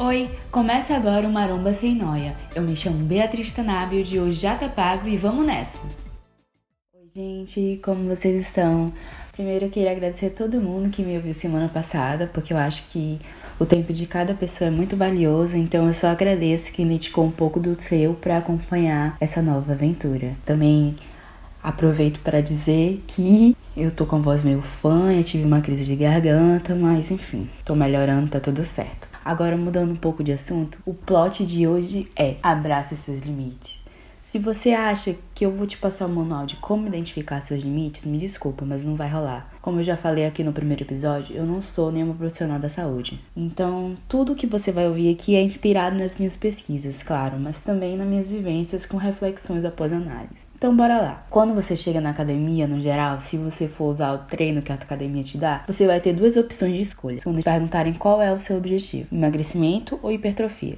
Oi, começa agora o Maromba Sem Noia. Eu me chamo Beatriz Tanábio, de hoje já tá pago e vamos nessa! Oi, gente, como vocês estão? Primeiro eu queria agradecer a todo mundo que me ouviu semana passada, porque eu acho que o tempo de cada pessoa é muito valioso, então eu só agradeço que dedicou um pouco do seu para acompanhar essa nova aventura. Também aproveito para dizer que eu tô com voz meio fã, eu tive uma crise de garganta, mas enfim, tô melhorando, tá tudo certo. Agora, mudando um pouco de assunto, o plot de hoje é abrace seus limites. Se você acha que eu vou te passar o um manual de como identificar seus limites, me desculpa, mas não vai rolar. Como eu já falei aqui no primeiro episódio, eu não sou nenhuma profissional da saúde. Então, tudo que você vai ouvir aqui é inspirado nas minhas pesquisas, claro, mas também nas minhas vivências com reflexões após análise. Então bora lá. Quando você chega na academia, no geral, se você for usar o treino que a academia te dá, você vai ter duas opções de escolha. Quando te perguntarem qual é o seu objetivo, emagrecimento ou hipertrofia.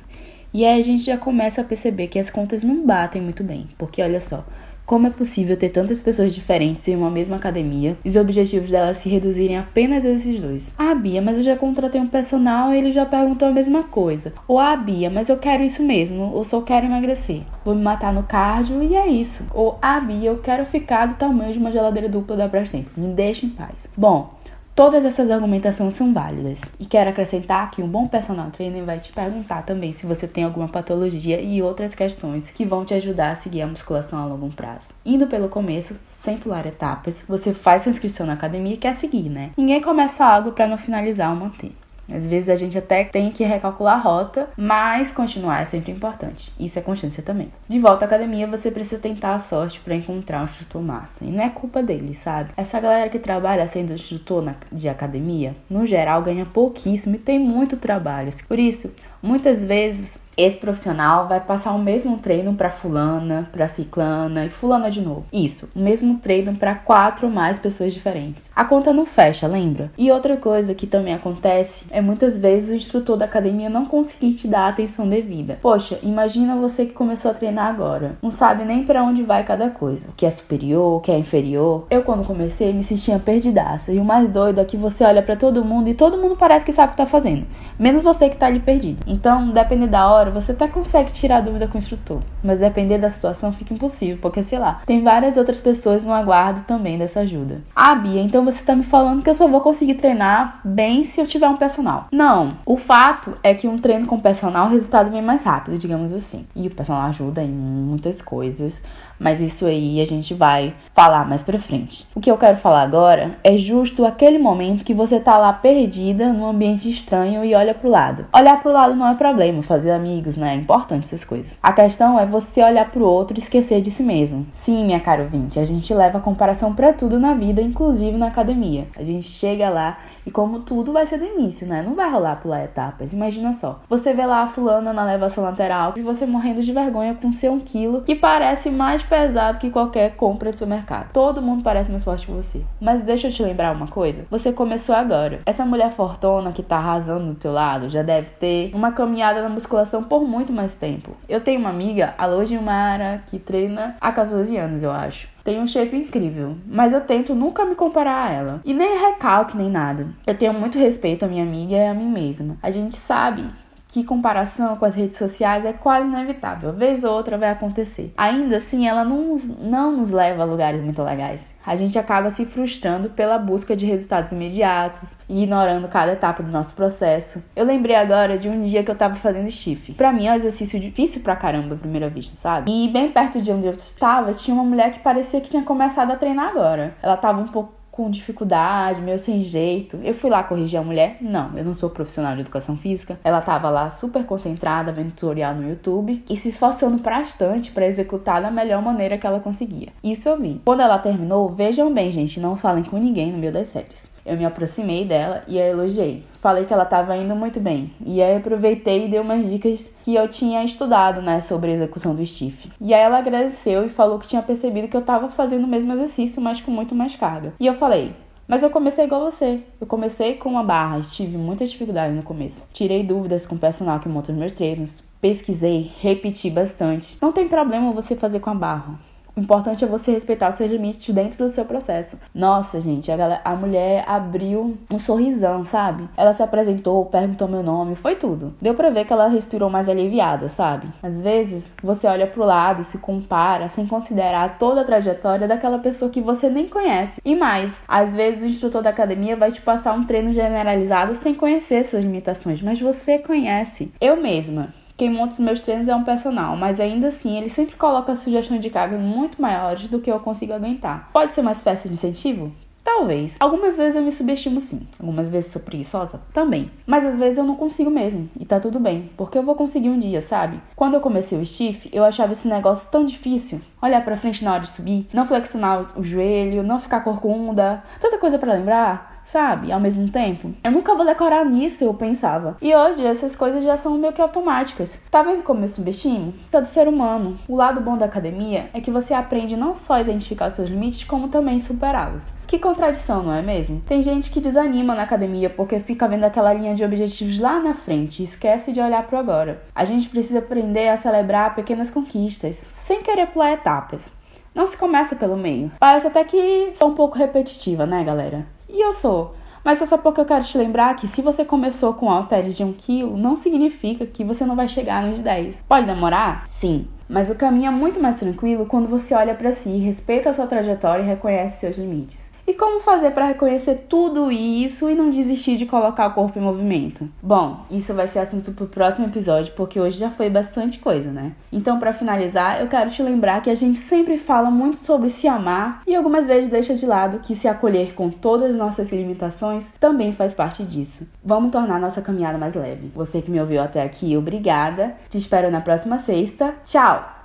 E aí a gente já começa a perceber que as contas não batem muito bem, porque olha só, como é possível ter tantas pessoas diferentes em uma mesma academia e os objetivos delas se reduzirem apenas a esses dois? Ah, Bia, mas eu já contratei um personal e ele já perguntou a mesma coisa. Ou ah, Bia, mas eu quero isso mesmo, ou só quero emagrecer. Vou me matar no cardio e é isso. Ou ah, Bia, eu quero ficar do tamanho de uma geladeira dupla da Brastemp. Me deixa em paz. Bom, Todas essas argumentações são válidas. E quero acrescentar que um bom personal trainer vai te perguntar também se você tem alguma patologia e outras questões que vão te ajudar a seguir a musculação a longo prazo. Indo pelo começo, sem pular etapas, você faz sua inscrição na academia e quer seguir, né? Ninguém começa algo para não finalizar ou manter. Às vezes a gente até tem que recalcular a rota, mas continuar é sempre importante. Isso é constância também. De volta à academia, você precisa tentar a sorte para encontrar um instrutor massa. E não é culpa dele, sabe? Essa galera que trabalha sendo instrutor de academia, no geral, ganha pouquíssimo e tem muito trabalho. Por isso, muitas vezes esse profissional vai passar o mesmo treino para fulana, para ciclana e fulana de novo. Isso, o mesmo treino para quatro ou mais pessoas diferentes. A conta não fecha, lembra? E outra coisa que também acontece é muitas vezes o instrutor da academia não conseguir te dar a atenção devida. Poxa, imagina você que começou a treinar agora, não sabe nem para onde vai cada coisa, o que é superior, o que é inferior. Eu quando comecei me sentia perdidaça e o mais doido é que você olha para todo mundo e todo mundo parece que sabe o que tá fazendo, menos você que tá ali perdido. Então, depende da hora você até consegue tirar dúvida com o instrutor, mas depender da situação fica impossível, porque sei lá, tem várias outras pessoas no aguardo também dessa ajuda. Ah, Bia, então você tá me falando que eu só vou conseguir treinar bem se eu tiver um personal. Não, o fato é que um treino com personal o resultado vem mais rápido, digamos assim. E o personal ajuda em muitas coisas, mas isso aí a gente vai falar mais pra frente. O que eu quero falar agora é justo aquele momento que você tá lá perdida num ambiente estranho e olha pro lado. Olhar pro lado não é problema, fazer amigos né? É importante essas coisas. A questão é você olhar pro outro e esquecer de si mesmo. Sim, minha cara ouvinte, a gente leva a comparação para tudo na vida, inclusive na academia. A gente chega lá e como tudo vai ser do início, né? Não vai rolar pular etapas. Imagina só. Você vê lá a fulana na elevação lateral e você morrendo de vergonha com seu um quilo que parece mais pesado que qualquer compra do mercado. Todo mundo parece mais forte que você. Mas deixa eu te lembrar uma coisa. Você começou agora. Essa mulher fortona que tá arrasando do teu lado já deve ter uma caminhada na musculação por muito mais tempo. Eu tenho uma amiga, a Lojimara, que treina há 14 anos, eu acho. Tem um shape incrível, mas eu tento nunca me comparar a ela. E nem recalque nem nada. Eu tenho muito respeito à minha amiga e a mim mesma. A gente sabe que comparação com as redes sociais é quase inevitável. Vez ou outra vai acontecer. Ainda assim, ela não, não nos leva a lugares muito legais. A gente acaba se frustrando pela busca de resultados imediatos e ignorando cada etapa do nosso processo. Eu lembrei agora de um dia que eu tava fazendo stiff. Para mim é um exercício difícil pra caramba à primeira vista, sabe? E bem perto de onde eu estava, tinha uma mulher que parecia que tinha começado a treinar agora. Ela tava um pouco com dificuldade, meio sem jeito. Eu fui lá corrigir a mulher? Não, eu não sou profissional de educação física. Ela tava lá super concentrada, vendo tutorial no YouTube e se esforçando bastante para executar da melhor maneira que ela conseguia. Isso eu vi. Quando ela terminou, vejam bem, gente, não falem com ninguém no meio das séries. Eu me aproximei dela e a elogiei. Falei que ela estava indo muito bem. E aí aproveitei e dei umas dicas que eu tinha estudado, né, sobre a execução do stiff. E aí ela agradeceu e falou que tinha percebido que eu estava fazendo o mesmo exercício, mas com muito mais carga. E eu falei: mas eu comecei igual você. Eu comecei com uma barra e tive muita dificuldade no começo. Tirei dúvidas com o personal que monta os meus treinos, pesquisei, repeti bastante. Não tem problema você fazer com a barra. O importante é você respeitar seus limites dentro do seu processo. Nossa, gente, a, galera, a mulher abriu um sorrisão, sabe? Ela se apresentou, perguntou meu nome, foi tudo. Deu pra ver que ela respirou mais aliviada, sabe? Às vezes, você olha pro lado e se compara sem considerar toda a trajetória daquela pessoa que você nem conhece. E mais, às vezes o instrutor da academia vai te passar um treino generalizado sem conhecer suas limitações, mas você conhece. Eu mesma, quem monta os meus treinos é um personal, mas ainda assim ele sempre coloca sugestões de carga muito maiores do que eu consigo aguentar. Pode ser uma espécie de incentivo? Talvez. Algumas vezes eu me subestimo sim. Algumas vezes sou preguiçosa? Também. Mas às vezes eu não consigo mesmo. E tá tudo bem. Porque eu vou conseguir um dia, sabe? Quando eu comecei o stiff, eu achava esse negócio tão difícil. Olhar pra frente na hora de subir, não flexionar o joelho, não ficar corcunda. Tanta coisa para lembrar sabe? Ao mesmo tempo. Eu nunca vou decorar nisso, eu pensava. E hoje essas coisas já são meio que automáticas. Tá vendo como eu subestimo? Todo ser humano. O lado bom da academia é que você aprende não só a identificar os seus limites, como também superá-los. Que contradição, não é mesmo? Tem gente que desanima na academia porque fica vendo aquela linha de objetivos lá na frente e esquece de olhar pro agora. A gente precisa aprender a celebrar pequenas conquistas, sem querer pular etapas. Não se começa pelo meio. Parece até que sou um pouco repetitiva, né, galera? E eu sou. Mas é só porque eu quero te lembrar que se você começou com halteres de 1 kg, não significa que você não vai chegar nos 10. Pode demorar? Sim. Mas o caminho é muito mais tranquilo quando você olha para si, respeita a sua trajetória e reconhece seus limites. E como fazer para reconhecer tudo isso e não desistir de colocar o corpo em movimento? Bom, isso vai ser assunto pro próximo episódio, porque hoje já foi bastante coisa, né? Então, para finalizar, eu quero te lembrar que a gente sempre fala muito sobre se amar e algumas vezes deixa de lado que se acolher com todas as nossas limitações também faz parte disso. Vamos tornar nossa caminhada mais leve. Você que me ouviu até aqui, obrigada. Te espero na próxima sexta. Tchau!